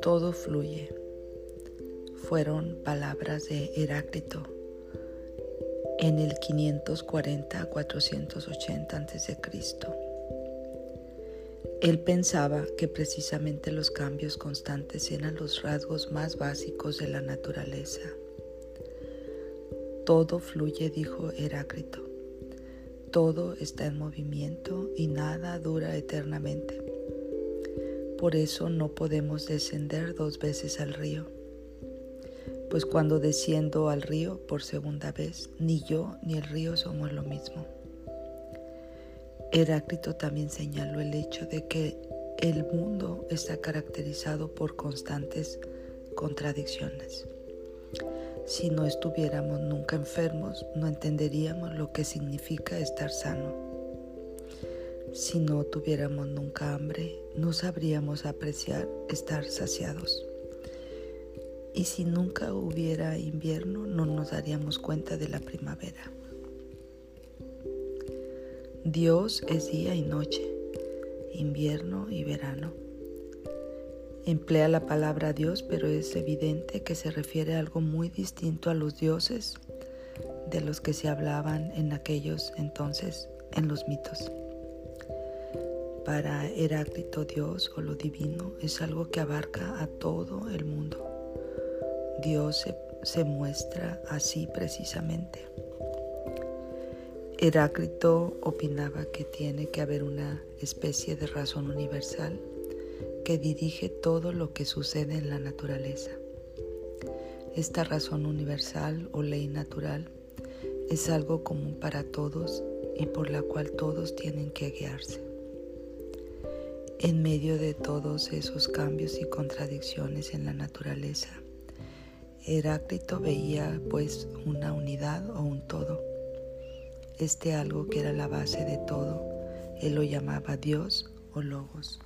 Todo fluye. Fueron palabras de Heráclito en el 540 480 a.C. Él pensaba que precisamente los cambios constantes eran los rasgos más básicos de la naturaleza. Todo fluye, dijo Heráclito. Todo está en movimiento y nada dura eternamente. Por eso no podemos descender dos veces al río. Pues cuando desciendo al río por segunda vez, ni yo ni el río somos lo mismo. Heráclito también señaló el hecho de que el mundo está caracterizado por constantes contradicciones. Si no estuviéramos nunca enfermos, no entenderíamos lo que significa estar sano. Si no tuviéramos nunca hambre, no sabríamos apreciar estar saciados. Y si nunca hubiera invierno, no nos daríamos cuenta de la primavera. Dios es día y noche, invierno y verano. Emplea la palabra Dios, pero es evidente que se refiere a algo muy distinto a los dioses de los que se hablaban en aquellos entonces en los mitos. Para Heráclito Dios o lo divino es algo que abarca a todo el mundo. Dios se, muestra así precisamente. Heráclito opinaba que tiene que haber una especie de razón universal que dirige todo lo que sucede en la naturaleza. Esta razón universal o ley natural es algo común para todos y por la cual todos tienen que guiarse. En medio de todos esos cambios y contradicciones en la naturaleza, Heráclito veía pues una unidad o un todo. Este algo que era la base de todo, él lo llamaba Dios o Logos.